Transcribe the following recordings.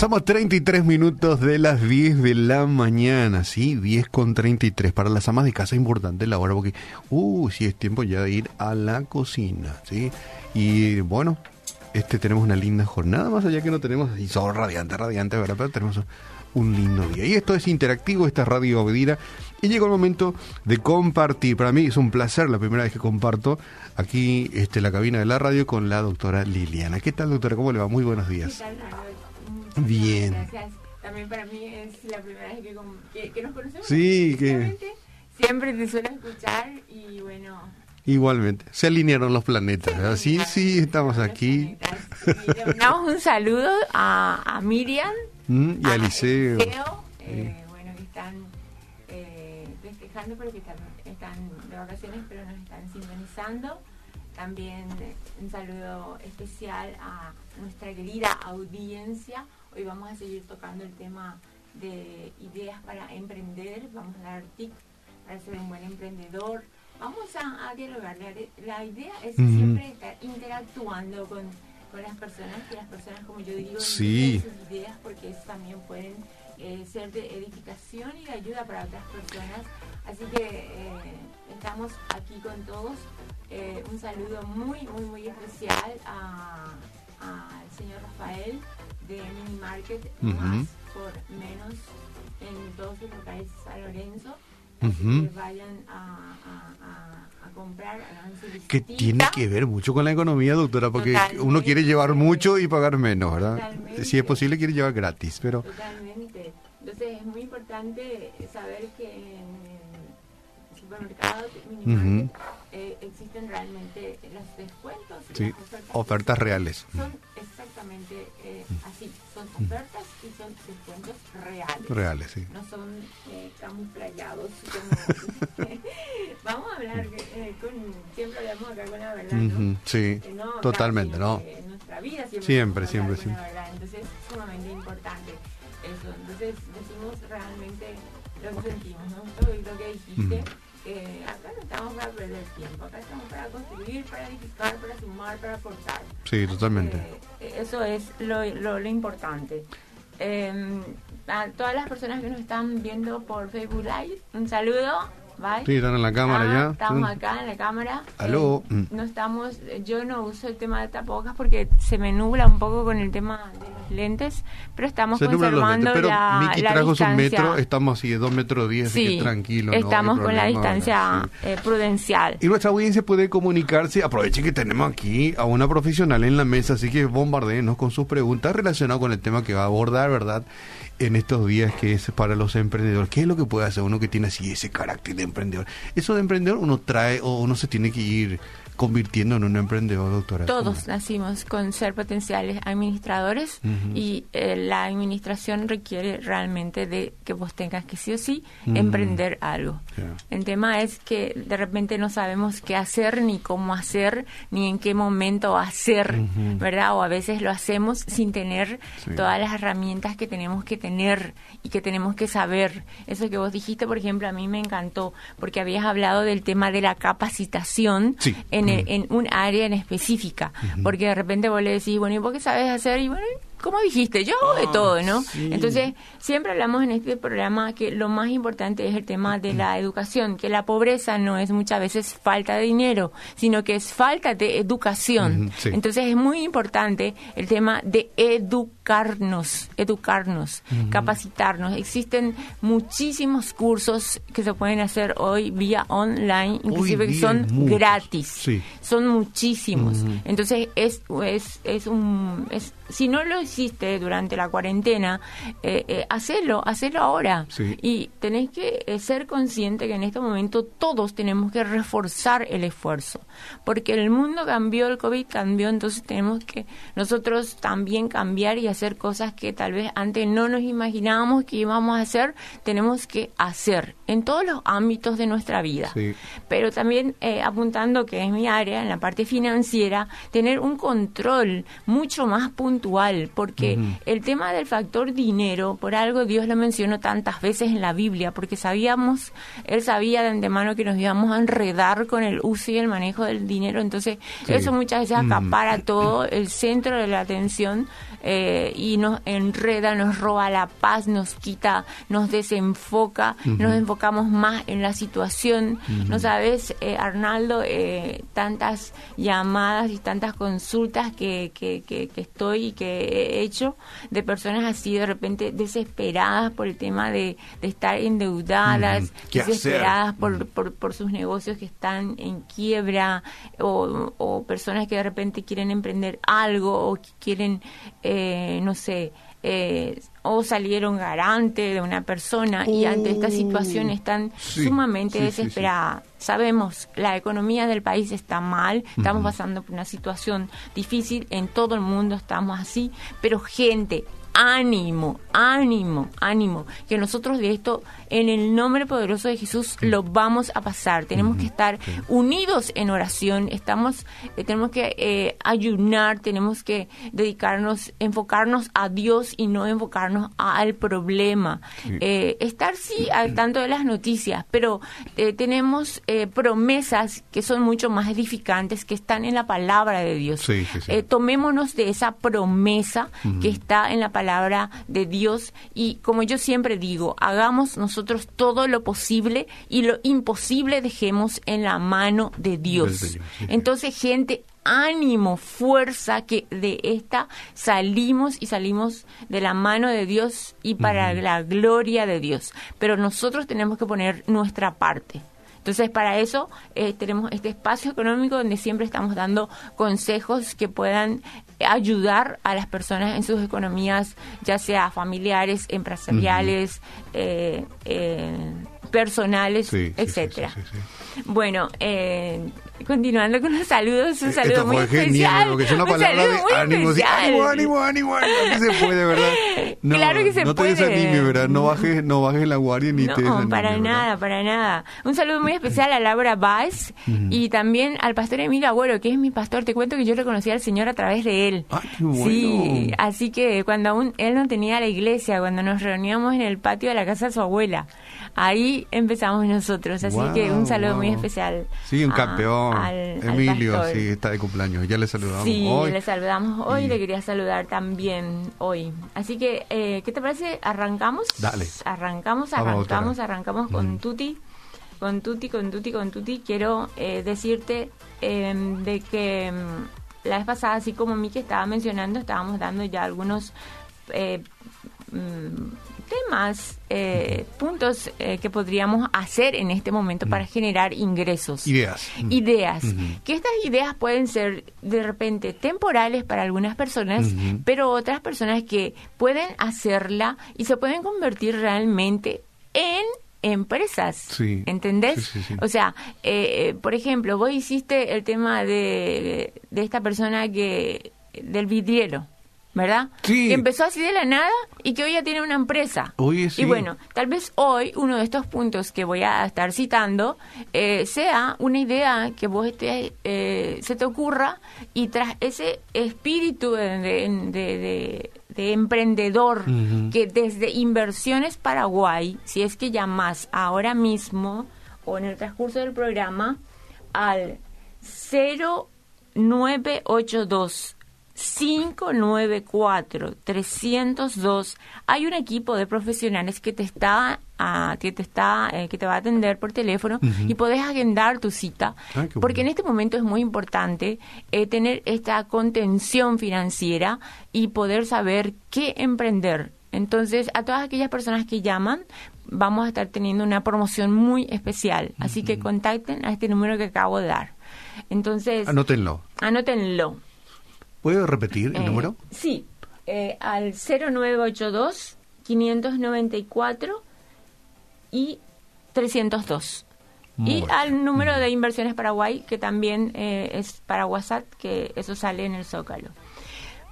Avanzamos 33 minutos de las 10 de la mañana, ¿sí? 10 con 33. Para las amas de casa es importante la hora porque, uh, sí es tiempo ya de ir a la cocina, ¿sí? Y bueno, este tenemos una linda jornada, más allá que no tenemos así sol radiante, radiante, ¿verdad? Pero tenemos un lindo día. Y esto es interactivo, esta es Radio Obedira. Y llegó el momento de compartir. Para mí es un placer la primera vez que comparto aquí este, la cabina de la radio con la doctora Liliana. ¿Qué tal, doctora? ¿Cómo le va? Muy buenos días. ¿Qué? Bien. Gracias. También para mí es la primera vez que, com- que- que nos conocemos. Sí, que- Siempre te suelo escuchar y bueno. Igualmente. Se alinearon los planetas. ¿verdad? Sí, sí, estamos aquí. Sí, Le mandamos un saludo a, a Miriam. Mm, Y a a eh, bueno, que están eh, festejando porque están, están de vacaciones, pero nos están sintonizando. También un saludo especial a nuestra querida audiencia. Hoy vamos a seguir tocando el tema de ideas para emprender. Vamos a dar tips para ser un buen emprendedor. Vamos a, a dialogar. La, la idea es siempre estar interactuando con, con las personas, que las personas, como yo digo, Sí. sus ideas porque eso también pueden eh, ser de edificación y de ayuda para otras personas. Así que eh, estamos aquí con todos. Eh, un saludo muy, muy, muy especial a- al señor Rafael de Mini Market, Ujú. más por menos en todos los locales de San Lorenzo. Así Ujú. que vayan a, a- a- a comprar, Que tiene que ver mucho con la economía, doctora, porque Totalmente. uno quiere llevar mucho y pagar menos, ¿verdad? Totalmente. Si es posible, quiere llevar gratis, pero... Totalmente. Entonces es muy importante saber que en el supermercado minimarket, eh, existen realmente los descuentos y Sí, las ofertas. ofertas reales. Son exactamente eh, así, son ofertas y son descuentos reales. Reales, sí. No son eh, camuflayados como... Vamos a hablar eh, con... Siempre hablamos acá con la verdad, ¿no? Ujú, Sí, Eh, no totalmente, sino ¿no? En nuestra vida siempre, Siempre, siempre, siempre. la verdad. Entonces es sumamente importante eso. Entonces decimos realmente lo que sentimos, ¿no? Todo lo que dijiste. Ujú. eh, acá no estamos para perder tiempo, acá estamos para construir, para edificar, para sumar, para aportar. Sí, totalmente. Eh, eso es lo, lo, lo importante. Eh, a todas las personas que nos están viendo por Facebook Live, un saludo. Bye. Sí, están en la cámara Ah, ya. Estamos Sí. acá en la cámara. Aló. Eh, Mm. no estamos, yo no uso el tema de tapabocas porque se me nubla un poco con el tema de los lentes, pero estamos Se los conservando lentes, pero la, Miki la trajo su distancia. metro, estamos así de 2 metros 10, así sí, que tranquilo. no estamos con la distancia. Sí. eh, prudencial. Y nuestra audiencia puede comunicarse, aprovechen que tenemos aquí a una profesional en la mesa, así que bombardeenos con sus preguntas relacionadas con el tema que va a abordar, ¿verdad? En estos días que es para los emprendedores. ¿Qué es lo que puede hacer uno que tiene así ese carácter de emprendedor? Eso de emprendedor uno trae o uno se tiene que ir convirtiendo en un emprendedor, doctora. Todos nacimos con ser potenciales administradores y eh, la administración requiere realmente de que vos tengas que sí o sí emprender algo. Ya. El tema es que de repente no sabemos qué hacer, ni cómo hacer, ni en qué momento hacer. ¿verdad? O a veces lo hacemos sin tener Sí. todas las herramientas que tenemos que tener y que tenemos que saber. Eso que vos dijiste, por ejemplo, a mí me encantó, porque habías hablado del tema de la capacitación Sí. en, Ujú. en un área en específica, porque de repente vos le decís, bueno, ¿y vos qué sabes hacer? Y bueno, ¿cómo dijiste? Yo hago de Ah, todo, ¿no? sí. Entonces, siempre hablamos en este programa que lo más importante es el tema de la educación, que la pobreza no es muchas veces falta de dinero, sino que es falta de educación. Sí. Entonces, es muy importante el tema de educarnos, educarnos, capacitarnos. Existen muchísimos cursos que se pueden hacer hoy vía online, inclusive que son muchos. gratis. Sí. Son muchísimos. Entonces, es, es, es un... Es, si no lo hiciste durante la cuarentena, eh, eh, hacelo, hacelo ahora. Sí. Y tenés que eh, ser consciente que en este momento todos tenemos que reforzar el esfuerzo. Porque el mundo cambió, el COVID cambió, entonces tenemos que nosotros también cambiar y hacer cosas que tal vez antes no nos imaginábamos que íbamos a hacer, tenemos que hacer en todos los ámbitos de nuestra vida Sí. pero también eh, apuntando que es mi área, en la parte financiera, tener un control mucho más puntual, porque el tema del factor dinero, por algo Dios lo mencionó tantas veces en la Biblia, porque sabíamos, Él sabía de antemano que nos íbamos a enredar con el uso y el manejo del dinero, entonces Sí. eso muchas veces acapara todo el centro de la atención eh, y nos enreda, nos roba la paz, nos quita, nos desenfoca, nos enfocamos más en la situación. No sabes, eh, Arnaldo, eh, tantas llamadas y tantas consultas que, que, que, estoy y que he hecho de personas así de repente desesperadas por el tema de, estar endeudadas, desesperadas por, por, por, sus negocios que están en quiebra o, o personas que de repente quieren emprender algo o quieren, eh, no sé, eh, o salieron garante de una persona y ante esta situación están sumamente desesperadas. Sabemos, la economía del país está mal, estamos pasando por una situación difícil, en todo el mundo estamos así, pero gente, ánimo, ánimo, ánimo, que nosotros de esto, en el nombre poderoso de Jesús, lo vamos a pasar. Tenemos que estar unidos en oración, estamos, eh, tenemos que eh, ayunar, tenemos que dedicarnos, enfocarnos a Dios y no enfocarnos al problema. Eh, estar sí al tanto de las noticias, pero tenemos promesas que son mucho más edificantes, que están en la palabra de Dios. tomémonos de esa promesa que está en la palabra palabra de Dios y como yo siempre digo, hagamos nosotros todo lo posible y lo imposible dejemos en la mano de Dios. Entonces, gente, ánimo, fuerza, que de esta salimos y salimos de la mano de Dios y para la gloria de Dios. Pero nosotros tenemos que poner nuestra parte. Entonces, para eso eh, tenemos este espacio económico donde siempre estamos dando consejos que puedan ayudar a las personas en sus economías, ya sea familiares, empresariales, eh, eh, personales, etcétera. bueno, eh, continuando con los saludos, un saludo muy especial. es una palabra de ánimo, ánimo, ánimo, ánimo, ánimo, se puede, ¿verdad? No, claro que se no puede. No te desanimes, ¿verdad? No bajes, no bajes la guardia ni no, te desanimes. para nada, para nada. Un saludo muy especial a Laura Baez y también al pastor Emilio Agüero, que es mi pastor. Te cuento que yo reconocí al Señor a través de él. Ah, qué bueno. Sí, así que cuando aún él no tenía la iglesia, cuando nos reuníamos en el patio de la casa de su abuela, ahí empezamos nosotros. Así que un saludo muy especial. Sí, un campeón. Emilio, sí, está de cumpleaños. Ya le saludamos sí, hoy. le saludamos hoy. Le quería saludar también hoy. Así que, eh, ¿qué te parece? ¿Arrancamos? Dale. Arrancamos, arrancamos, arrancamos con Tuti. Con Tuti, con Tuti, con Tuti. Quiero eh, decirte em, de que em, la vez pasada, así como Miki estaba mencionando, estábamos dando ya algunos eh, mm, temas, eh, puntos eh, que podríamos hacer en este momento para generar ingresos. Ideas. Ideas. Que estas ideas pueden ser de repente temporales para algunas personas, pero otras personas que pueden hacerla y se pueden convertir realmente en empresas. Sí. ¿Entendés? o sea, eh, por ejemplo, vos hiciste el tema de, de esta persona que del vidriero. ¿Verdad? Sí. Que empezó así de la nada y que hoy ya tiene una empresa. Y bueno, tal vez hoy uno de estos puntos que voy a estar citando eh, sea una idea que vos estés, eh, se te ocurra y tras ese espíritu de, emprendedor que desde Inversiones Paraguay, si es que llamas ahora mismo o en el transcurso del programa al 0982 594-302 hay un equipo de profesionales que te está a, que te está eh, que te va a atender por teléfono y podés agendar tu cita porque en este momento es muy importante eh, tener esta contención financiera y poder saber qué emprender. Entonces a todas aquellas personas que llaman vamos a estar teniendo una promoción muy especial. Así que contacten a este número que acabo de dar. Entonces anótenlo. anótenlo ¿Puedo repetir el eh, número? Sí, eh, al 0982 594 y 302. y al número de Inversiones Paraguay, que también eh, es para WhatsApp, que eso sale en el Zócalo.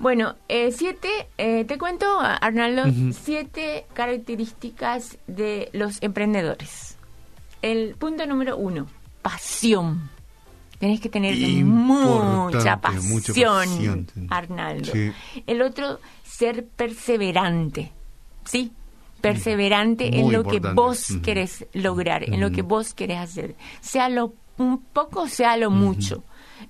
Bueno, siete, te cuento, Arnaldo, siete características de los emprendedores. El punto número uno, pasión. Tenés que tener mucha pasión, Arnaldo. El otro, ser perseverante. ¿Sí? Perseverante en lo que vos querés lograr, en lo que vos querés hacer. Sea lo un poco, sea lo mucho.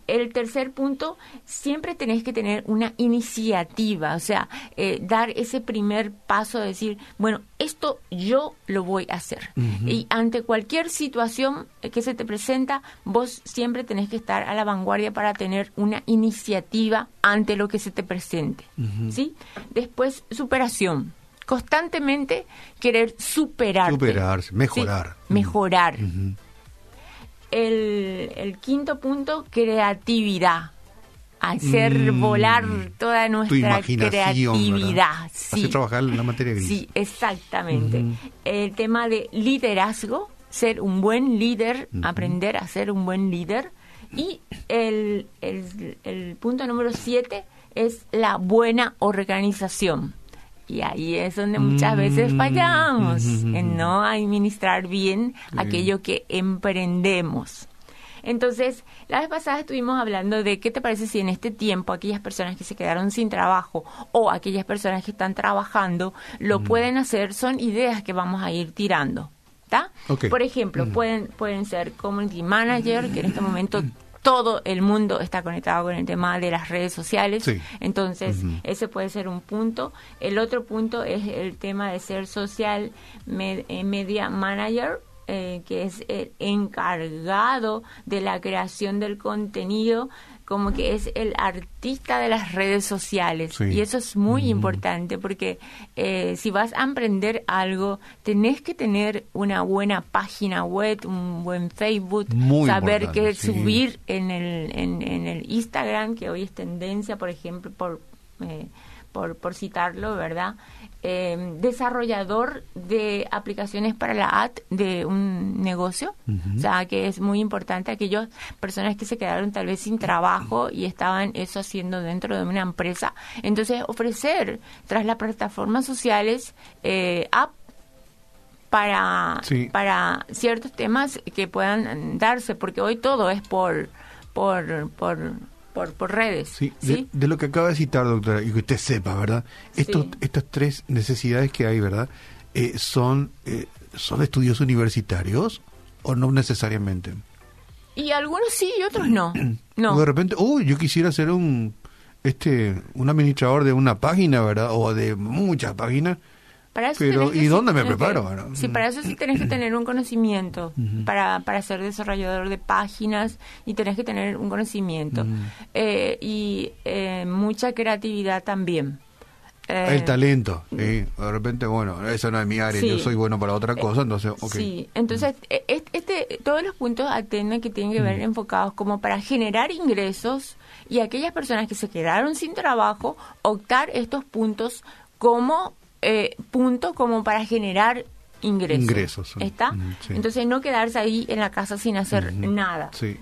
El tercer punto, siempre tenés que tener una iniciativa, o sea, eh, dar ese primer paso, de decir, bueno, esto yo lo voy a hacer. Y ante cualquier situación que se te presenta, vos siempre tenés que estar a la vanguardia para tener una iniciativa ante lo que se te presente. ¿sí? Después, superación constantemente querer superar. Superarse, mejorar. Mejorar. El, el, quinto punto, creatividad. Hacer mm. volar toda nuestra creatividad. Sí. Hacer trabajar la materia gris. Sí, exactamente. El tema de liderazgo, ser un buen líder, aprender a ser un buen líder. Y el, el, el punto número siete es la buena organización. Y ahí es donde muchas veces fallamos en no administrar bien aquello que emprendemos. Entonces, la vez pasada estuvimos hablando de qué te parece si en este tiempo aquellas personas que se quedaron sin trabajo o aquellas personas que están trabajando lo pueden hacer, son ideas que vamos a ir tirando. ¿Está? Por ejemplo, pueden, pueden ser community manager, que en este momento todo el mundo está conectado con el tema de las redes sociales. Entonces, ese puede ser un punto. El otro punto es el tema de ser social eh, media manager, eh, que es el encargado de la creación del contenido como que es el artista de las redes sociales. Y eso es muy importante porque eh, si vas a emprender algo, tenés que tener una buena página web, un buen Facebook, saber qué subir en el, en, el Instagram, que hoy es tendencia, por ejemplo, por... Eh, por, por citarlo, ¿verdad? Eh, desarrollador de aplicaciones para la ad de un negocio, o sea, que es muy importante aquellas personas que se quedaron tal vez sin trabajo y estaban eso haciendo dentro de una empresa. Entonces, ofrecer tras las plataformas sociales eh, app para, para ciertos temas que puedan darse, porque hoy todo es por, por, por por, redes. Sí, De, lo que acaba de citar, doctora, y que usted sepa, ¿verdad? Estos, Estas tres necesidades que hay, ¿verdad? Eh, son, eh, ¿Son estudios universitarios o no necesariamente? Y algunos sí y otros no. no. de repente, uy, yo quisiera ser un, este, un administrador de una página, ¿verdad? O de muchas páginas pero, ¿y dónde me preparo? sí, para eso sí tenés que tener un conocimiento, para, para ser desarrollador de páginas y tenés que tener un conocimiento. Eh, y eh, mucha creatividad también. Eh, el talento, de repente, bueno, eso no es mi área, yo soy bueno para otra cosa, entonces, Sí, entonces, este, todos los puntos atienden que tienen que ver enfocados como para generar ingresos y aquellas personas que se quedaron sin trabajo, optar estos puntos como eh, punto como para generar ingresos. Ingresos. ¿Está? Entonces no quedarse ahí en la casa sin hacer nada. Sí.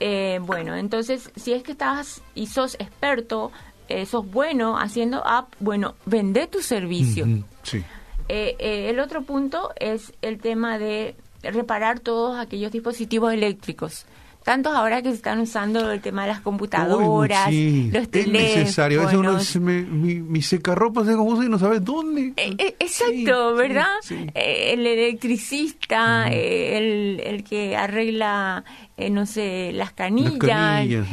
Eh, bueno, entonces si es que estás y sos experto, eh, sos bueno haciendo app, bueno, vende tu servicio. Sí. el otro punto es el tema de reparar todos aquellos dispositivos eléctricos tantos ahora que se están usando el tema de las computadoras, los teléfonos. Es necesario. A uno dice, mi, mi secarropa se como y no sabe dónde. Eh, eh, exacto, ¿verdad? Eh, el electricista, el, el que arregla, no sé, las canillas.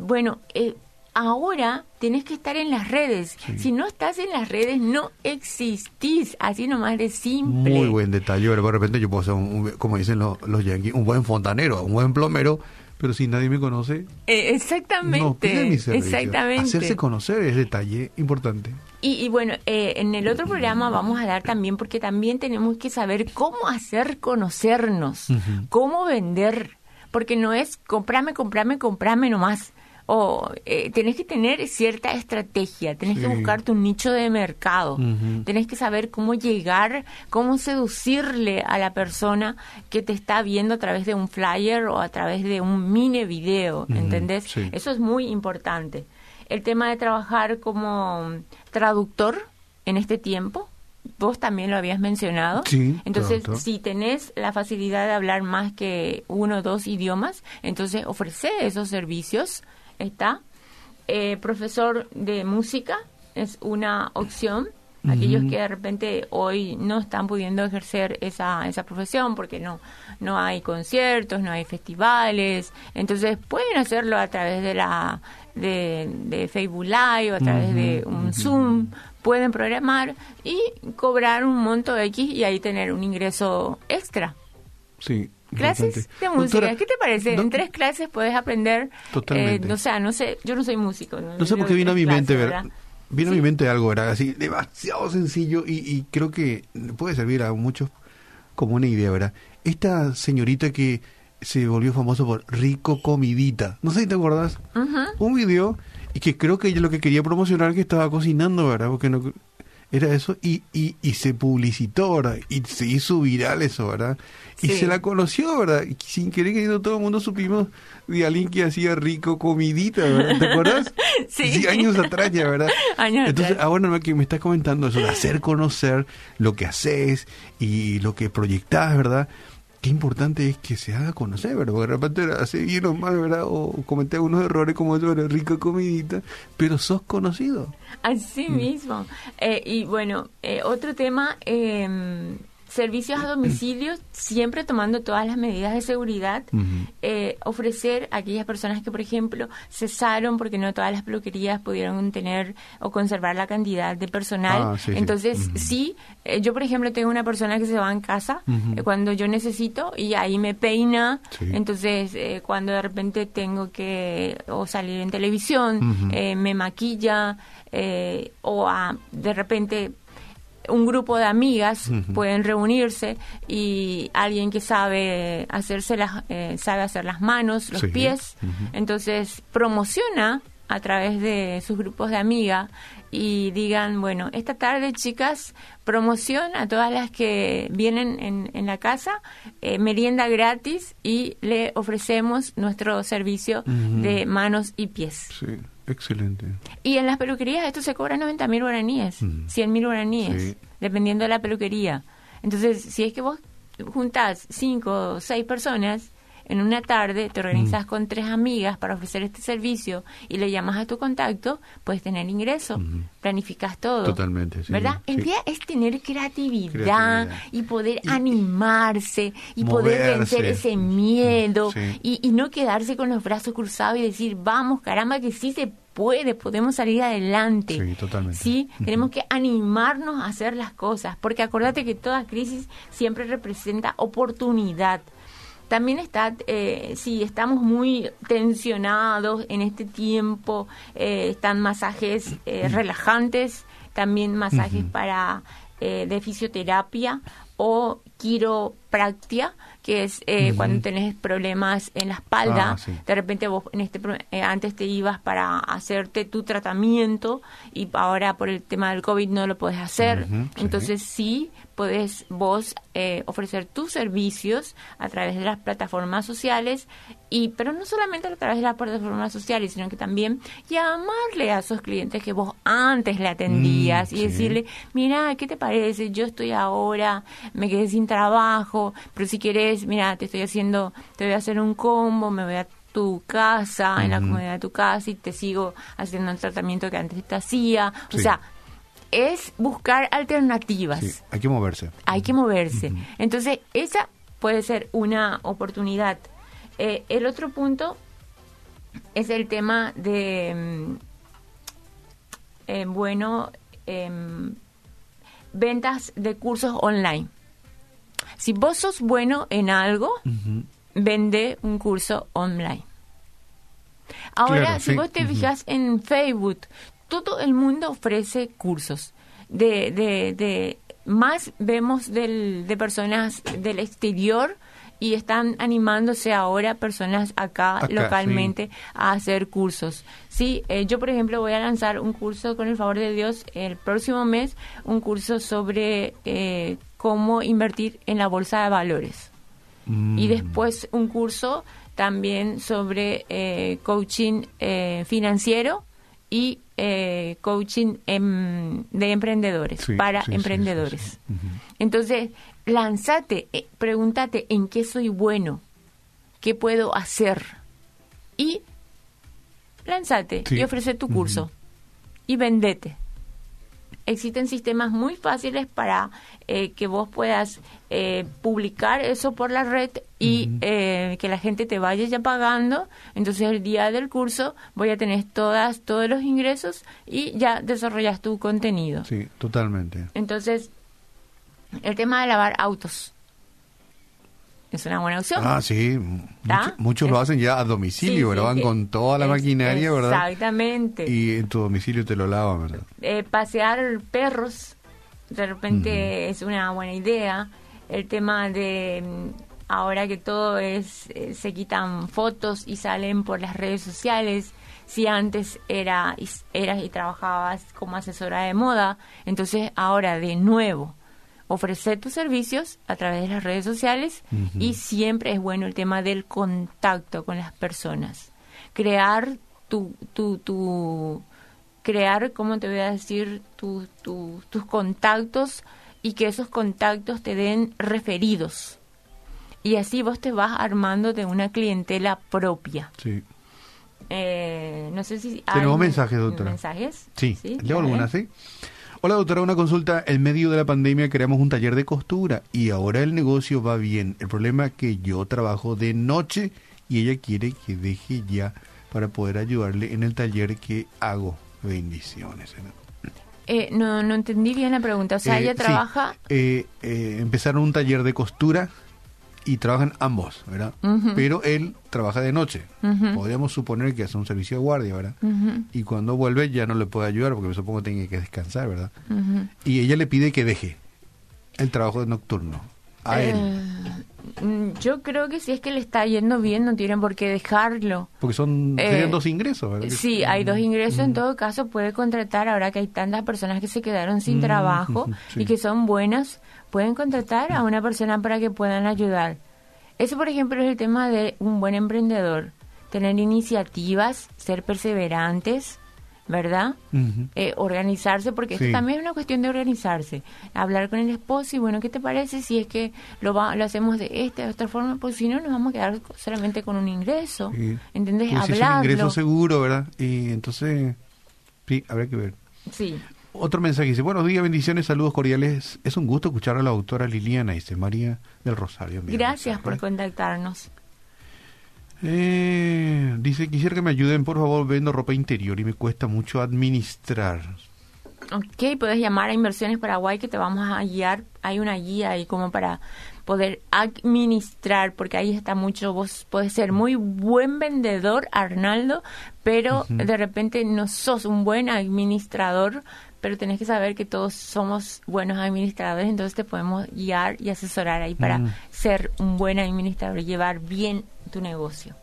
bueno, ahora tenés que estar en las redes. Si no estás en las redes, no existís. Así nomás de simple. Muy buen detalle. de repente yo puedo ser, un, como dicen los, los yankees, un buen fontanero, un buen plomero pero si nadie me conoce, eh, exactamente, exactamente. Hacerse conocer es detalle importante. Y, bueno, eh, en el otro programa vamos a dar también, porque también tenemos que saber cómo hacer conocernos, cómo vender, porque no es comprame, comprame, comprame nomás o eh, tenés que tener cierta estrategia, tenés que buscar tu nicho de mercado, tenés que saber cómo llegar, cómo seducirle a la persona que te está viendo a través de un flyer o a través de un mini video, ¿entendés? Eso es muy importante. El tema de trabajar como traductor en este tiempo, vos también lo habías mencionado. entonces, si tenés la facilidad de hablar más que uno o dos idiomas, entonces ofrece esos servicios está. Eh, profesor de música es una opción. aquellos que de repente hoy no están pudiendo ejercer esa, esa profesión porque no, no hay conciertos, no hay festivales, entonces pueden hacerlo a través de la de, de Facebook Live, a través de un Zoom, pueden programar y cobrar un monto X y ahí tener un ingreso extra. Sí. Clases de música, ¿qué te parece? En tres clases puedes aprender. Totalmente. Eh, o sea, no sé, yo no soy músico. No, sé por qué vino a mi mente, ¿verdad? Vino a mi mente algo, ¿verdad? Así, demasiado sencillo y, y creo que puede servir a muchos como una idea, ¿verdad? Esta señorita que se volvió famoso por Rico Comidita. No sé si te acuerdas. Un video y que creo que ella lo que quería promocionar que estaba cocinando, ¿verdad? Porque no era eso y, y, y se publicitó, ¿verdad? Y se hizo viral eso, ¿verdad? Y se la conoció, ¿verdad? Y sin querer que todo el mundo supimos de alguien que hacía rico comidita, ¿verdad? ¿Te acuerdas? sí. años atrás ya, ¿verdad? Años Entonces, atrás. ahora que me estás comentando eso, de hacer conocer lo que haces y lo que proyectás, ¿verdad? Qué importante es que se haga conocer, ¿verdad? Porque de repente hace bien mal, ¿verdad? O cometí algunos errores como yo, era rica comidita, pero sos conocido. Así mismo. Eh, y bueno, eh, otro tema, eh, servicios a domicilio, siempre tomando todas las medidas de seguridad, eh, ofrecer a aquellas personas que, por ejemplo, cesaron porque no todas las peluquerías pudieron tener o conservar la cantidad de personal. Ah, sí, sí. Entonces, sí, eh, yo, por ejemplo, tengo una persona que se va en casa eh, cuando yo necesito y ahí me peina. Sí. Entonces, eh, cuando de repente tengo que o salir en televisión, eh, me maquilla eh, o a- de repente un grupo de amigas pueden reunirse y alguien que sabe hacerse las eh, sabe hacer las manos los Sí. pies entonces promociona a través de sus grupos de amigas y digan, bueno, esta tarde chicas, promoción a todas las que vienen en, en la casa, eh, merienda gratis y le ofrecemos nuestro servicio de manos y pies. Sí, excelente. Y en las peluquerías esto se cobra 90 mil guaraníes, Mm. 100 mil guaraníes, Sí. dependiendo de la peluquería. Entonces, si es que vos juntás cinco o seis personas en una tarde, te Mm. organizas con tres amigas para ofrecer este servicio y le llamas a tu contacto, puedes tener ingreso, planificas todo. Totalmente, sí, ¿Verdad? El sí. día es tener creatividad, Creatividad. y poder Y- animarse y poder vencer ese miedo Sí. y, y no quedarse con los brazos cruzados y decir, vamos, caramba, que sí se puede, podemos salir adelante. Sí, totalmente. Sí, tenemos que animarnos a hacer las cosas, porque acordate que toda crisis siempre representa oportunidad. También está, eh, si estamos muy tensionados en este tiempo, eh, están masajes eh, relajantes, también masajes para eh, de fisioterapia o quiropractia, que es eh, cuando tenés problemas en la espalda, Ah, sí. de repente vos en este eh, antes te ibas para hacerte tu tratamiento y ahora por el tema del COVID no lo podés hacer. Ujú, sí. Entonces sí podés vos eh, ofrecer tus servicios a través de las plataformas sociales y pero no solamente a través de las plataformas sociales, sino que también llamarle a esos clientes que vos antes le atendías Mm, y sí. decirle, mira, ¿qué te parece? Yo estoy ahora, me quedé sin trabajo, pero si quieres, mira, te estoy haciendo, te voy a hacer un combo, me voy a tu casa, en la comodidad de tu casa y te sigo haciendo el tratamiento que antes te hacía. O sea, es buscar alternativas. Sí, hay que moverse. Hay que moverse. Entonces, esa puede ser una oportunidad. Eh, el otro punto es el tema de, mm, eh, bueno, em, ventas de cursos online. Si vos sos bueno en algo, vende un curso online. Ahora, Claro, si sí. vos te fijas en Facebook, todo el mundo ofrece cursos. De, de, de más vemos del, de personas del exterior y están animándose ahora personas acá, Acá, localmente a hacer cursos. Sí, eh, yo por ejemplo voy a lanzar un curso con el favor de Dios el próximo mes, un curso sobre eh, cómo invertir en la bolsa de valores Mm. y después un curso también sobre eh, coaching eh, financiero y eh, coaching em, de emprendedores Sí, para sí, emprendedores. sí. Entonces, lánzate, eh, pregúntate en qué soy bueno, qué puedo hacer y lánzate y ofrece tu curso y vendete. Existen sistemas muy fáciles para eh, que vos puedas eh, publicar eso por la red y eh, que la gente te vaya ya pagando. Entonces el día del curso voy a tener todas, todos los ingresos y ya desarrollas tu contenido. Sí, totalmente. Entonces, el tema de lavar autos. Es una buena opción. Ah, sí. Mucho- muchos lo hacen ya a domicilio, Sí, Van con toda la es- maquinaria, ¿verdad? Exactamente. Y en tu domicilio te lo lavan, ¿verdad? Eh, pasear perros, de repente es una buena idea. El tema de mm, ahora que todo es, eh, se quitan fotos y salen por las redes sociales. Si antes era, eras y trabajabas como asesora de moda, entonces ahora de nuevo ofrecer tus servicios a través de las redes sociales y siempre es bueno el tema del contacto con las personas. Crear tu, tu, tu crear, ¿cómo te voy a decir? Tu, tu- tus contactos y que esos contactos te den referidos. Y así vos te vas armando de una clientela propia. Sí. Eh, no sé si Tenemos mensajes, doctora. ¿Mensajes? Sí, leo dale. algunas, ¿sí? Hola, doctora, una consulta. En medio de la pandemia creamos un taller de costura y ahora el negocio va bien. El problema es que yo trabajo de noche y ella quiere que deje ya para poder ayudarle en el taller que hago. Bendiciones. Eh, no, no entendí bien la pregunta. O sea, Eh, ella sí, trabaja... eh, eh, empezaron un taller de costura y trabajan ambos, ¿verdad? Pero él trabaja de noche. Ujú. Podríamos suponer que hace un servicio de guardia, ¿verdad? Y cuando vuelve ya no le puede ayudar porque me supongo que tiene que descansar, ¿verdad? Y ella le pide que deje el trabajo de nocturno a él. Eh, mm, yo creo que si es que le está yendo bien, no tienen por qué dejarlo. Porque son eh, serían dos ingresos, ¿verdad? Sí, hay dos ingresos. En todo caso, puede contratar, ahora que hay tantas personas que se quedaron sin trabajo sí. y que son buenas, pueden contratar a una persona para que puedan ayudar. Eso, por ejemplo, es el tema de un buen emprendedor. Tener iniciativas, ser perseverantes, ¿verdad? Eh, organizarse, porque Sí. esto también es una cuestión de organizarse. Hablar con el esposo y, bueno, ¿qué te parece si es que lo, va, lo hacemos de esta, de otra forma? Pues si no, nos vamos a quedar solamente con un ingreso. Sí. ¿Entendés? Porque si es un ingreso seguro, ¿verdad? Y entonces, sí, habrá que ver. Sí. Otro mensaje dice, buenos días, bendiciones, saludos cordiales. Es un gusto escuchar a la doctora Liliana, dice María del Rosario. Gracias por contactarnos. Eh, dice, quisiera que me ayuden, por favor, vendo ropa interior y me cuesta mucho administrar. Ok, puedes llamar a Inversiones Paraguay que te vamos a guiar. Hay una guía ahí como para poder administrar, porque ahí está mucho. Vos podés ser muy buen vendedor, Arnaldo, pero de repente no sos un buen administrador, pero tenés que saber que todos somos buenos administradores, entonces te podemos guiar y asesorar ahí para Mm. ser un buen administrador y llevar bien tu negocio.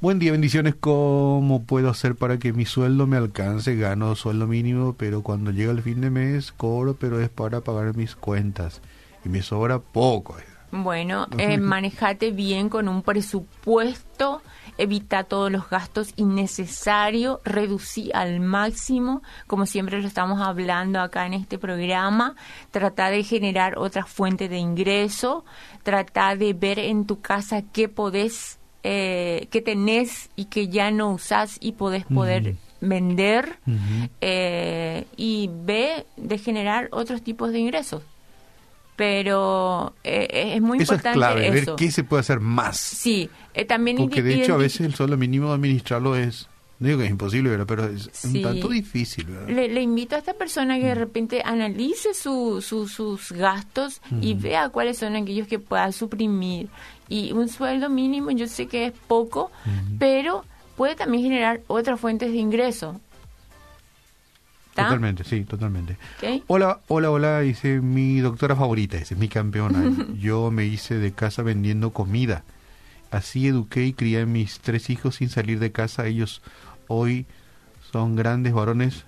Buen día, bendiciones. ¿Cómo puedo hacer para que mi sueldo me alcance? Gano sueldo mínimo, pero cuando llega el fin de mes cobro, pero es para pagar mis cuentas y me sobra poco. Bueno, eh, manejate bien con un presupuesto, evita todos los gastos innecesarios, reducí al máximo, como siempre lo estamos hablando acá en este programa, trata de generar otra fuente de ingreso, trata de ver en tu casa qué podés, eh, qué tenés y que ya no usás y podés poder vender eh, y ve de generar otros tipos de ingresos. Pero eh, es muy Eso es importante clave, ver eso. qué se puede hacer más. Sí, eh, también Porque de hecho a veces el sueldo mínimo administrarlo es, no digo que es imposible, ¿verdad? pero es Sí. un tanto difícil. ¿verdad? le, le invito a esta persona que de repente analice su, su- sus gastos y vea cuáles son aquellos que pueda suprimir. Y un sueldo mínimo yo sé que es poco, pero puede también generar otras fuentes de ingreso. ¿Está? Totalmente, sí, totalmente. Hola, hola, hola, dice mi doctora favorita, dice mi campeona. Yo me hice de casa vendiendo comida. Así eduqué y crié a mis tres hijos sin salir de casa. Ellos hoy son grandes varones,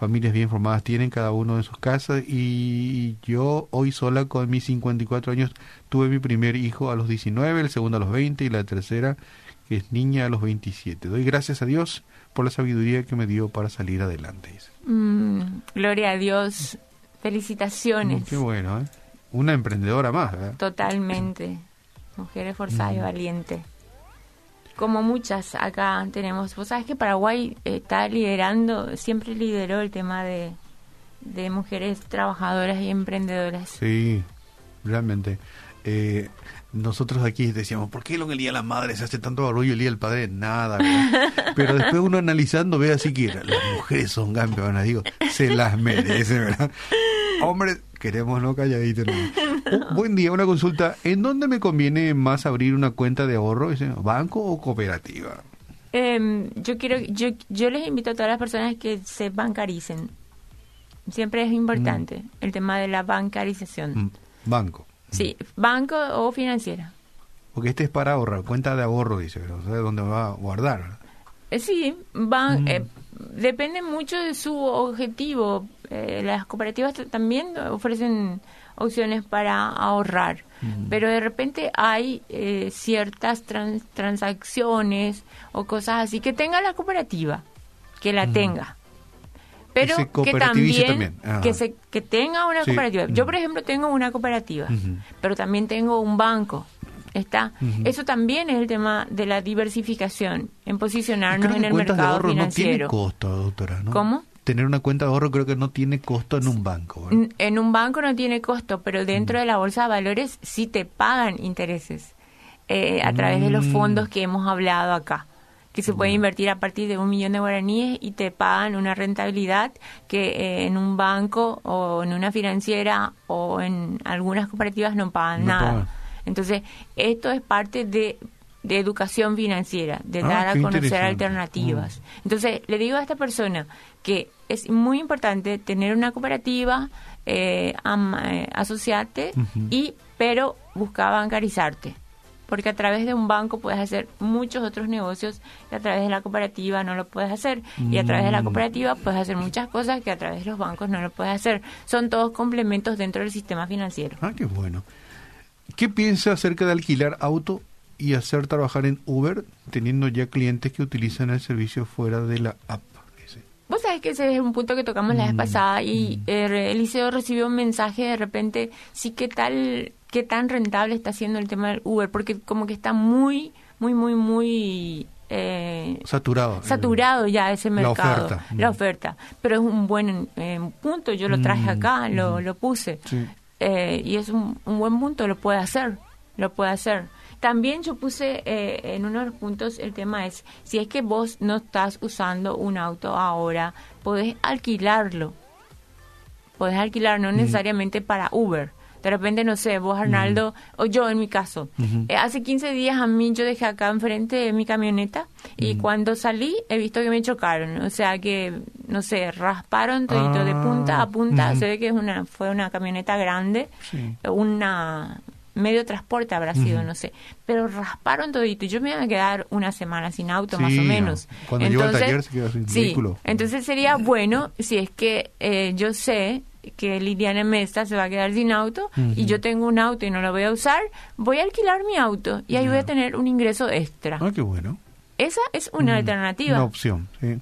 familias bien formadas tienen cada uno en sus casas y yo hoy sola con mis 54 años tuve mi primer hijo a los 19, el segundo a los 20 y la tercera que es niña a los 27. Doy gracias a Dios por la sabiduría que me dio para salir adelante. dice. Mm, gloria a Dios. Felicitaciones. Mm, Qué bueno, ¿eh? Una emprendedora más, ¿verdad? Totalmente. Mujer esforzada y valiente. Como muchas acá tenemos. Vos sabés que Paraguay está liderando, siempre lideró el tema de, de mujeres trabajadoras y emprendedoras. Sí, realmente. Eh, nosotros aquí decíamos, ¿por qué lo el Día de la Madre se hace tanto barullo el Día del Padre? Nada, Pero después uno analizando ve así que las mujeres son campeonas, digo, se las merecen, ¿verdad? Hombre, queremos no calladitos. No. buen día, una consulta. ¿En dónde me conviene más abrir una cuenta de ahorro? ¿Banco o cooperativa? Em, yo quiero, yo, yo les invito a todas las personas que se bancaricen. Siempre es importante mm. el tema de la bancarización. Mm, banco. Sí, banco o financiera. Porque este es para ahorrar, cuenta de ahorro, dice, o sea, dónde va a guardar. Eh, sí, van, mm. eh, depende mucho de su objetivo. Eh, las cooperativas también ofrecen opciones para ahorrar, pero de repente hay ciertas transacciones o cosas así que tenga la cooperativa, que la tenga pero que, también, que se que tenga una cooperativa. Yo por ejemplo tengo una cooperativa, pero también tengo un banco. Está. Eso también es el tema de la diversificación, en posicionarnos en el mercado financiero. No tiene costo, doctora, ¿no? ¿Cómo? Tener una cuenta de ahorro creo que no tiene costo en un banco. En un banco no tiene costo, pero dentro de la bolsa de valores sí te pagan intereses eh, a través de los mm. fondos que hemos hablado acá que se puede invertir a partir de un millón de guaraníes y te pagan una rentabilidad que eh, en un banco o en una financiera o en algunas cooperativas no pagan nada. Entonces, esto es parte de, educación financiera, de ah, dar a conocer alternativas. Mm. Entonces, le digo a esta persona que es muy importante tener una cooperativa, eh, eh asociarte, y pero busca bancarizarte porque a través de un banco puedes hacer muchos otros negocios y a través de la cooperativa no lo puedes hacer. Y a través de la mm. cooperativa puedes hacer muchas cosas que a través de los bancos no lo puedes hacer. Son todos complementos dentro del sistema financiero. Ah, qué bueno. ¿Qué piensa acerca de alquilar auto y hacer trabajar en Uber teniendo ya clientes que utilizan el servicio fuera de la app? Vos sabés que ese es un punto que tocamos la vez mm, pasada y mm. eh, Eliseo recibió un mensaje de repente, sí, ¿qué tal qué tan rentable está siendo el tema del Uber, porque como que está muy, muy, muy, muy... Eh, saturado. Saturado ya ese mercado. La oferta. Pero es un buen eh, punto, yo lo traje mm, acá, lo, lo puse. Eh, y es un, un, buen punto, lo puede hacer, lo puede hacer. También yo puse en uno de los puntos el tema es, si es que vos no estás usando un auto ahora, podés alquilarlo. Podés alquilar, no necesariamente para Uber de repente, no sé, vos, Arnaldo, o yo en mi caso. Eh, hace 15 días a mí yo dejé acá enfrente de mi camioneta y cuando salí he visto que me chocaron. O sea que, no sé, rasparon todito de punta a ah, punta. Se ve que es una, fue una camioneta grande, una medio transporte habrá sido, no sé, pero rasparon todito. Yo me iba a quedar una semana sin auto, más o menos. Cuando entonces, taller se quedó sin sí, Entonces sería bueno si es que eh, yo sé que Liliana Mesta se va a quedar sin auto y yo tengo un auto y no lo voy a usar, voy a alquilar mi auto y ahí voy a tener un ingreso extra. Ah, qué bueno. Esa es una alternativa. Una opción, sí.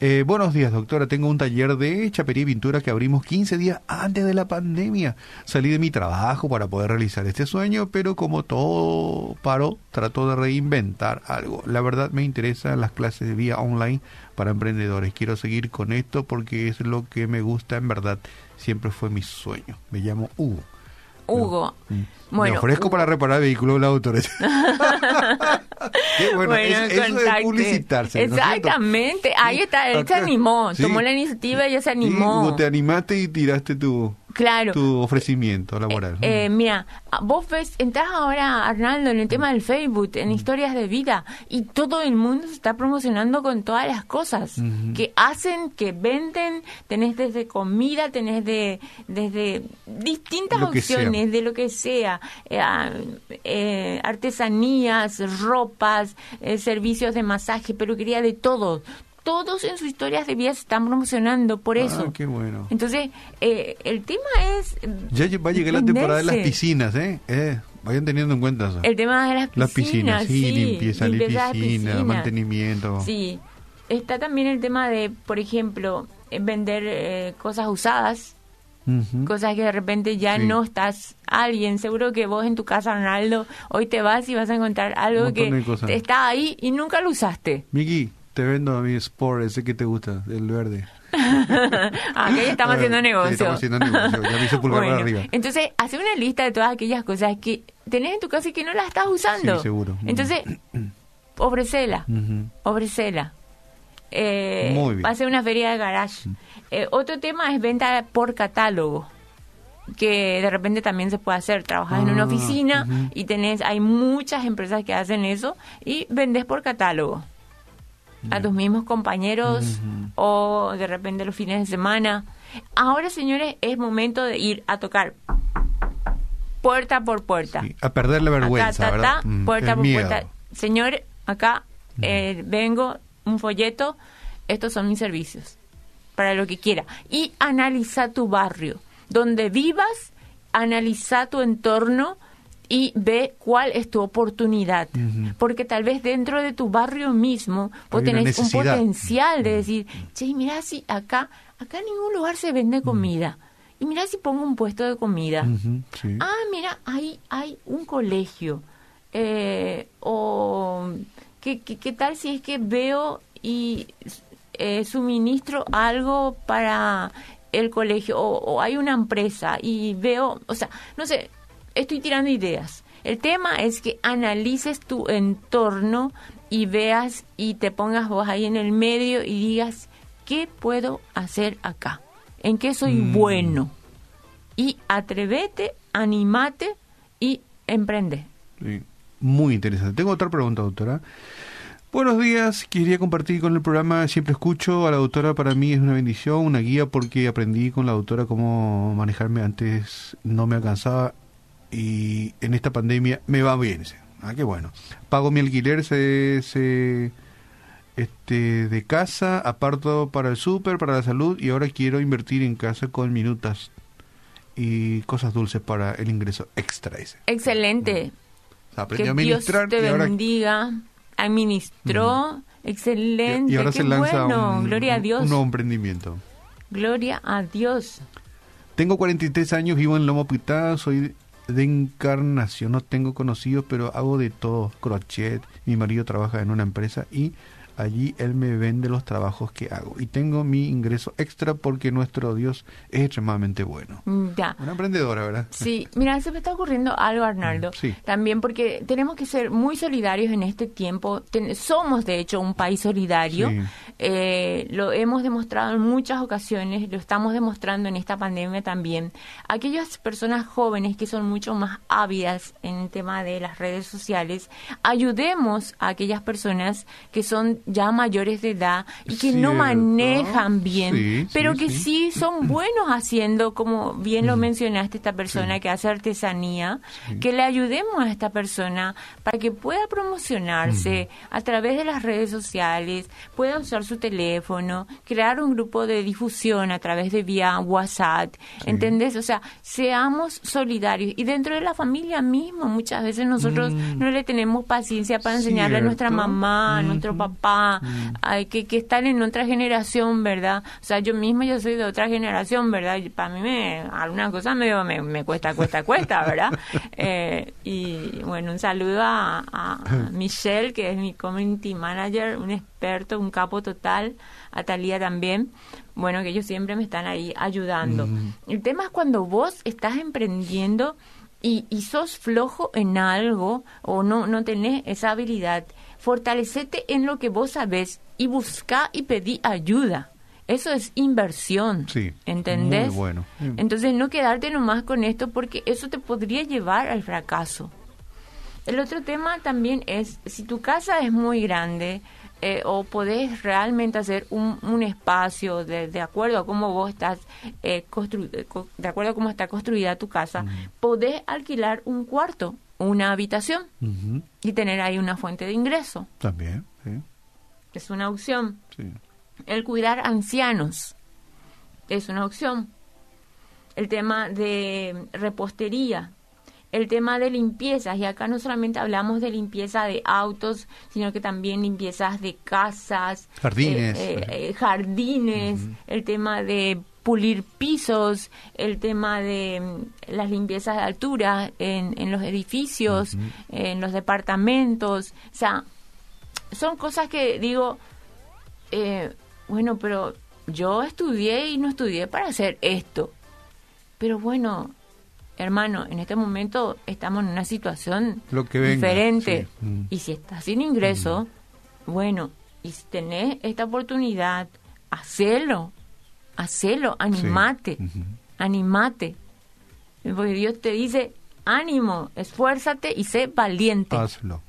Eh, buenos días, doctora. Tengo un taller de chapería y pintura que abrimos 15 días antes de la pandemia. Salí de mi trabajo para poder realizar este sueño, pero como todo paró, trato de reinventar algo. La verdad me interesan las clases de vía online para emprendedores. Quiero seguir con esto porque es lo que me gusta en verdad. Siempre fue mi sueño. Me llamo Hugo. Hugo. Mm. Bueno, me ofrezco para reparar vehículos la autora. Qué bueno, eso es publicitarse. Exactamente, ahí está, él se animó, tomó la iniciativa y ya se animó. Hugo, te animaste y tiraste tu, claro. tu ofrecimiento laboral. Eh, eh, mira, vos ves, entras ahora, Arnaldo, en el tema del Facebook, en historias de vida, y todo el mundo se está promocionando con todas las cosas que hacen, que venden, tenés desde comida, tenés de, desde distintas opciones, de lo que sea, eh, artesanías, ropas, servicios de masaje, peluquería, de todo todos en sus historias de vida se están promocionando por ah, eso. qué bueno. Entonces, eh, el tema es... Ya va a llegar la temporada de las piscinas, ¿eh? ¿eh? Vayan teniendo en cuenta eso. El tema de las piscinas. Las piscinas, sí, limpieza, limpieza piscina, mantenimiento. Sí. Está también el tema de, por ejemplo, vender eh, cosas usadas. Cosas que de repente ya no estás alguien. Seguro que vos en tu casa, Ronaldo, hoy te vas y vas a encontrar algo que está ahí y nunca lo usaste. Miki, te vendo a mi Sport, ese que te gusta, el verde. Acá ya estamos haciendo negocio. Sí, estamos haciendo negocio. Ya me hice pulgar Bueno, para arriba. Entonces, hace una lista de todas aquellas cosas que tenés en tu casa y que no las estás usando. Sí, seguro. Entonces, ofrecela. Ujú. Ofrecela. Eh, Muy bien. Ser una feria de garage. Eh, otro tema es venta por catálogo que de repente también se puede hacer. Trabajas en una Ah, oficina y tenés, hay muchas empresas que hacen eso y vendes por catálogo a tus mismos compañeros o de repente los fines de semana. Ahora, señores, es momento de ir a tocar puerta por puerta. Sí, A perder la vergüenza, Acá, ta, ¿verdad? ta, Mm, puerta el por miedo. puerta. Señor, acá eh, vengo, un folleto, estos son mis servicios, para lo que quiera. Y analiza tu barrio, donde vivas, analiza tu entorno y ve cuál es tu oportunidad. Porque tal vez dentro de tu barrio mismo vos tenés un potencial de decir, che, mira si acá, acá en ningún lugar se vende comida. Y mira si pongo un puesto de comida. Sí. Ah, mira, ahí hay un colegio. Eh, o ¿qué, qué, qué tal si es que veo y eh, suministro algo para el colegio? O, o hay una empresa y veo, o sea, no sé, estoy tirando ideas. El tema es que analices tu entorno y veas y te pongas vos ahí en el medio y digas, ¿qué puedo hacer acá? ¿En qué soy Mm. bueno? y atrévete, animate y emprende. Sí, Muy interesante. Tengo otra pregunta, doctora. Buenos días, quería compartir con el programa, siempre escucho a la doctora, para mí es una bendición, una guía porque aprendí con la doctora cómo manejarme antes, no me alcanzaba y en esta pandemia me va bien. Ah, qué bueno. Pago mi alquiler se, se- este, de casa, aparto para el súper, para la salud y ahora quiero invertir en casa con minutas y cosas dulces para el ingreso extra. Dice. Excelente. O sea, aprendí Que a Dios administrar te y ahora bendiga. Administró. Excelente. Y ahora Qué se lanza bueno. un, Gloria a Dios. un nuevo emprendimiento. Gloria a Dios. Tengo 43 años, vivo en Loma Pitá, soy de encarnación, no tengo conocidos, pero hago de todo, crochet. Mi marido trabaja en una empresa y allí él me vende los trabajos que hago. Y tengo mi ingreso extra porque nuestro Dios es extremadamente bueno. Mm, Ya. Una emprendedora, ¿verdad? Sí, mira, se me está ocurriendo algo, Arnaldo. Sí. También porque tenemos que ser muy solidarios en este tiempo. Ten- somos, de hecho, un país solidario. Sí. Eh, lo hemos demostrado en muchas ocasiones, lo estamos demostrando en esta pandemia también. Aquellas personas jóvenes que son mucho más ávidas en el tema de las redes sociales, ayudemos a aquellas personas que son ya mayores de edad y que no manejan bien, Sí, pero sí, que sí. sí son buenos haciendo, como bien lo mencionaste, esta persona que hace artesanía, que le ayudemos a esta persona para que pueda promocionarse a través de las redes sociales, pueda usar su teléfono, crear un grupo de difusión a través de vía WhatsApp, ¿entendés? O sea, seamos solidarios. Y dentro de la familia misma, muchas veces nosotros Mm. no le tenemos paciencia para enseñarle a nuestra mamá, a nuestro Ujú. Papá, Mm. que, que están en otra generación, ¿verdad? O sea, yo misma yo soy de otra generación, ¿verdad? Y para mí me, alguna cosa me, me, me cuesta, cuesta, cuesta, ¿verdad? Eh, y bueno, un saludo a Michelle, que es mi community manager, un experto, un capo total, a Talía también. Bueno, que ellos siempre me están ahí ayudando. Mm. El tema es cuando vos estás emprendiendo y, y sos flojo en algo o no, no tenés esa habilidad, fortalecete en lo que vos sabés y busca y pedí ayuda. Eso es inversión. Sí, ¿Entendés? muy bueno. Mm. Entonces no quedarte nomás con esto porque eso te podría llevar al fracaso. El otro tema también es, si tu casa es muy grande eh, o podés realmente hacer un, un espacio de, de acuerdo a cómo vos estás, eh, constru- co- de acuerdo a cómo está construida tu casa, podés alquilar un cuarto, una habitación y tener ahí una fuente de ingreso. También, sí, Es una opción. sí. El cuidar ancianos es una opción. El tema de repostería, el tema de limpiezas, y acá no solamente hablamos de limpieza de autos, sino que también limpiezas de casas, Jardines. eh, eh, eh, jardines, el tema de pulir pisos, el tema de mm, las limpiezas de altura en, en los edificios, en los departamentos, o sea, son cosas que digo, eh, bueno, pero yo estudié y no estudié para hacer esto. Pero bueno, hermano, en este momento estamos en una situación Lo que venga, diferente. sí. Mm. Y si estás sin ingreso, bueno, y si tenés esta oportunidad, hacelo, hacelo, animate, animate. Porque Dios te dice, ánimo, esfuérzate y sé valiente. Hazlo.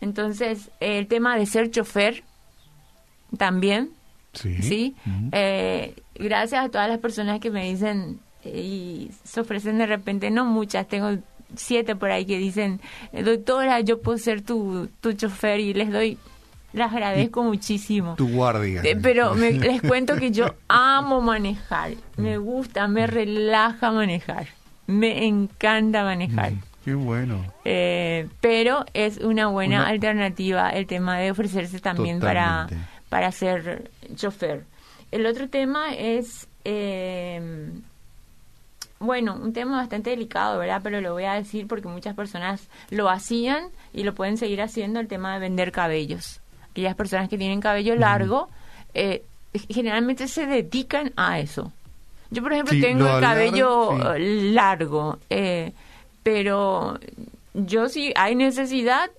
Entonces, el tema de ser chofer también, Sí. Eh, gracias a todas las personas que me dicen eh, y se ofrecen de repente, no muchas, tengo siete por ahí que dicen, doctora, yo puedo ser tu, tu chofer y les doy, les agradezco muchísimo. Tu guardia. Eh, Pero me- les cuento que yo amo manejar, me gusta, me relaja manejar, me encanta manejar. Ujú. Qué bueno. Eh, pero es una buena Una- alternativa el tema de ofrecerse también para, para ser chofer. El otro tema es, eh, bueno, un tema bastante delicado, ¿verdad? Pero lo voy a decir porque muchas personas lo hacían y lo pueden seguir haciendo, el tema de vender cabellos. Aquellas personas que tienen cabello largo, eh, generalmente se dedican a eso. Yo, por ejemplo, Sí, tengo el cabello sí. eh, largo, eh, pero yo si hay necesidad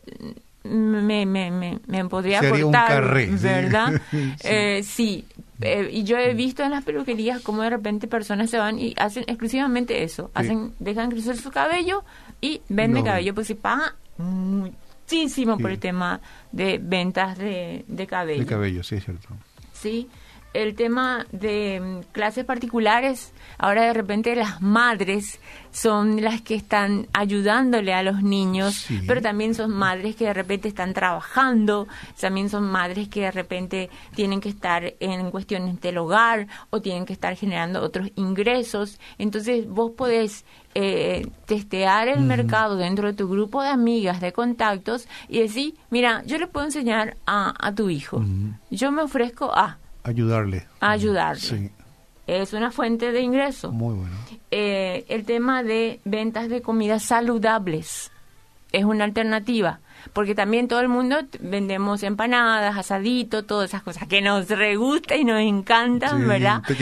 me, me, me, me podría Se haría un carré. ¿verdad? Sí. Eh, sí, eh, y yo he visto en las peluquerías cómo de repente personas se van y hacen exclusivamente eso, hacen dejan crecer su cabello y venden No. cabello, pues se paga muchísimo por Sí. el tema de ventas de, de cabello. De cabello, sí, es cierto. Sí, el tema de mm, clases particulares, ahora de repente las madres son las que están ayudándole a los niños, Sí. pero también son madres que de repente están trabajando, también son madres que de repente tienen que estar en cuestiones del hogar o tienen que estar generando otros ingresos. Entonces vos podés eh, testear el mercado dentro de tu grupo de amigas, de contactos y decir, mira, yo le puedo enseñar a, a tu hijo. Yo me ofrezco a Ayudarle. a ayudarle. Sí, Es una fuente de ingreso. muy bueno. Eh, el tema de ventas de comidas saludables es una alternativa. Porque también todo el mundo vendemos empanadas, asadito, todas esas cosas que nos re gusta y nos encantan, Sí, ¿verdad? Te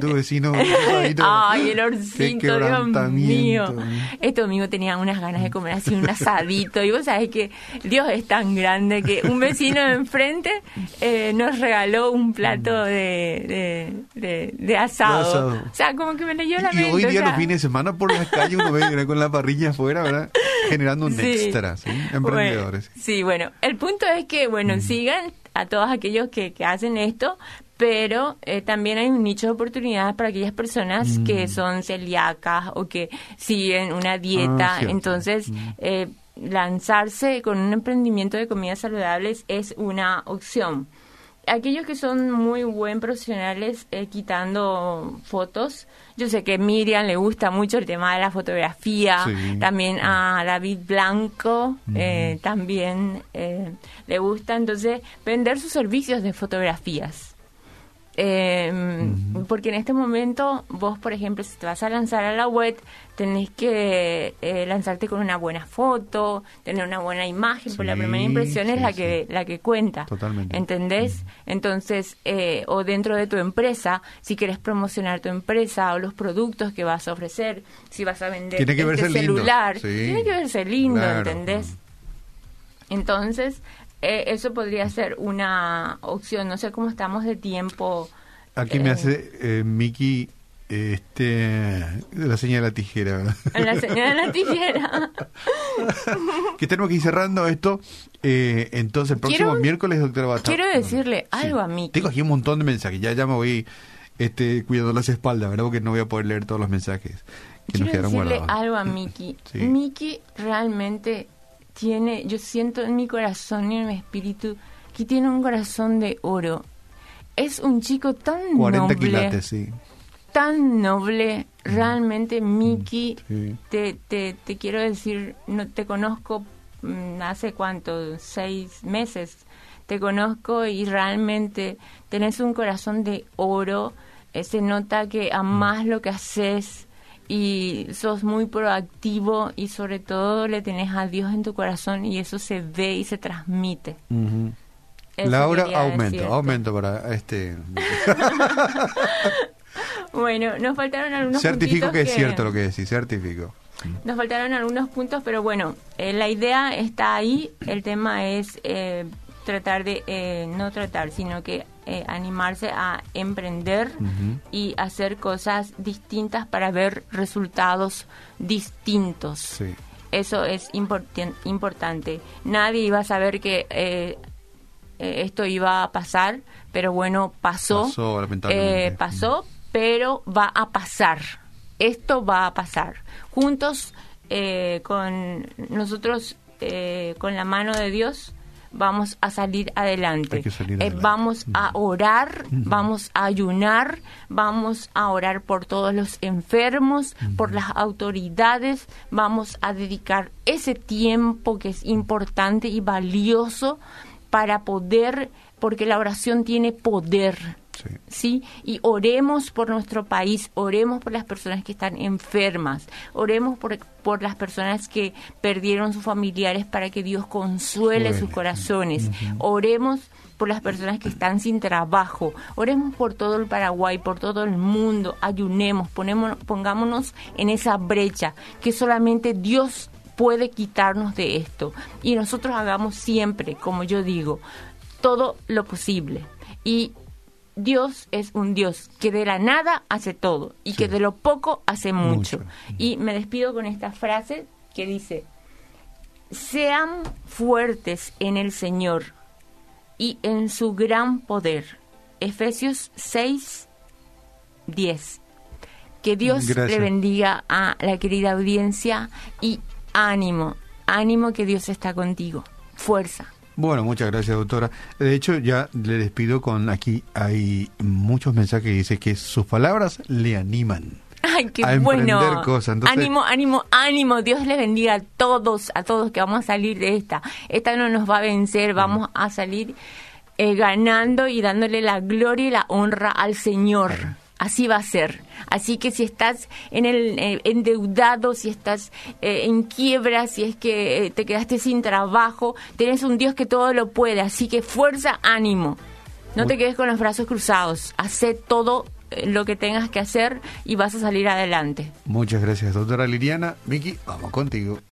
tu vecino. Ay, el orcito, Dios mío. Este domingo tenía unas ganas de comer así un asadito. Y vos sabés que Dios es tan grande que un vecino de enfrente eh, nos regaló un plato de, de, de- de asado. O sea, como que me leyó la Y mente. hoy o día sea, los fines de semana por las calles uno ve con la parrilla afuera, ¿verdad? Generando un Sí. extra, ¿sí? Emprendedores. Bueno, sí, bueno, el punto es que, bueno, sigan a todos aquellos que, que hacen esto, pero eh, también hay un nicho de oportunidades para aquellas personas que son celíacas o que siguen una dieta. Ah, cierto. Entonces, eh, lanzarse con un emprendimiento de comidas saludables es una opción. Aquellos que son muy buen profesionales eh, quitando fotos, yo sé que a Miriam le gusta mucho el tema de la fotografía, Sí. también a David Blanco eh, también eh, le gusta, entonces vender sus servicios de fotografías. Eh, Porque en este momento vos, por ejemplo, si te vas a lanzar a la web, tenés que eh, lanzarte con una buena foto, tener una buena imagen, porque la Sí, primera impresión es sí, la que la que cuenta. Totalmente. ¿Entendés? Entonces, eh, o dentro de tu empresa, si quieres promocionar tu empresa o los productos que vas a ofrecer, si vas a vender Tiene que este verse lindo, celular, sí. tiene que verse lindo, Claro, ¿entendés? Entonces, eh, eso podría ser una opción. No sé cómo estamos de tiempo. Aquí me Eh, hace eh, Miki este, la señal de la tijera, la señal de la tijera. que tenemos que ir cerrando esto. Eh, entonces, el próximo Quiero- miércoles, doctora Bata. quiero decirle algo a Miki. Tengo aquí un montón de mensajes. Ya, ya me voy este, cuidando las espaldas, ¿verdad? Porque no voy a poder leer todos los mensajes que nos Quiero quedaron decirle guardados. algo a Miki. Sí. Miki realmente tiene, yo siento en mi corazón y en mi espíritu que tiene un corazón de oro. Es un chico tan 40 noble, quilates, sí. tan noble. Realmente, Miki, sí. te, te, te quiero decir, no te conozco mm, hace cuánto, seis meses. Te conozco y realmente tenés un corazón de oro. Eh, se nota que amás lo que haces y sos muy proactivo y sobre todo le tenés a Dios en tu corazón y eso se ve y se transmite. Ujú. Eso Laura, aumento, decirte. aumento para este. Bueno, nos faltaron algunos certifico que es cierto lo que decís, certifico. Nos faltaron algunos puntos, pero bueno, eh, la idea está ahí. El tema es eh, tratar de, eh, no tratar, sino que eh, animarse a emprender y hacer cosas distintas para ver resultados distintos. Sí. Eso es importan- importante. Nadie iba a saber que eh, eh, esto iba a pasar, pero bueno, pasó. Pasó, lamentablemente. Pasó, pero va a pasar. Esto va a pasar. Juntos, eh, con nosotros, eh, con la mano de Dios, vamos a salir adelante. Eh, vamos a orar, vamos a ayunar, vamos a orar por todos los enfermos, por las autoridades, vamos a dedicar ese tiempo que es importante y valioso para poder, porque la oración tiene poder. Sí. ¿sí? Y oremos por nuestro país, oremos por las personas que están enfermas, oremos por, por las personas que perdieron sus familiares para que Dios consuele Suele. sus corazones, oremos por las personas que están sin trabajo, oremos por todo el Paraguay, por todo el mundo, ayunemos, ponemos, pongámonos en esa brecha que solamente Dios puede quitarnos de esto. Y nosotros hagamos siempre, como yo digo, todo lo posible. Y Dios es un Dios que de la nada hace todo y que de lo poco hace mucho. Mucho. Y me despido con esta frase que dice, sean fuertes en el Señor y en su gran poder. Efesios 6, 10. Que Dios Gracias. le bendiga a la querida audiencia y ánimo, ánimo que Dios está contigo. Fuerza. Bueno, muchas gracias, doctora. De hecho, ya le despido con aquí hay muchos mensajes que dice que sus palabras le animan. Ay, qué a bueno. cosas. Entonces- ánimo, ánimo, ánimo. Dios les bendiga a todos, a todos que vamos a salir de esta. Esta no nos va a vencer, vamos a salir eh, ganando y dándole la gloria y la honra al Señor. Así va a ser. Así que si estás en el eh, endeudado, si estás eh, en quiebra, si es que eh, te quedaste sin trabajo, tenés un Dios que todo lo puede. Así que fuerza, ánimo. No te quedes con los brazos cruzados. Hacé todo lo que tengas que hacer y vas a salir adelante. Muchas gracias, doctora Liliana. Vicky, vamos contigo.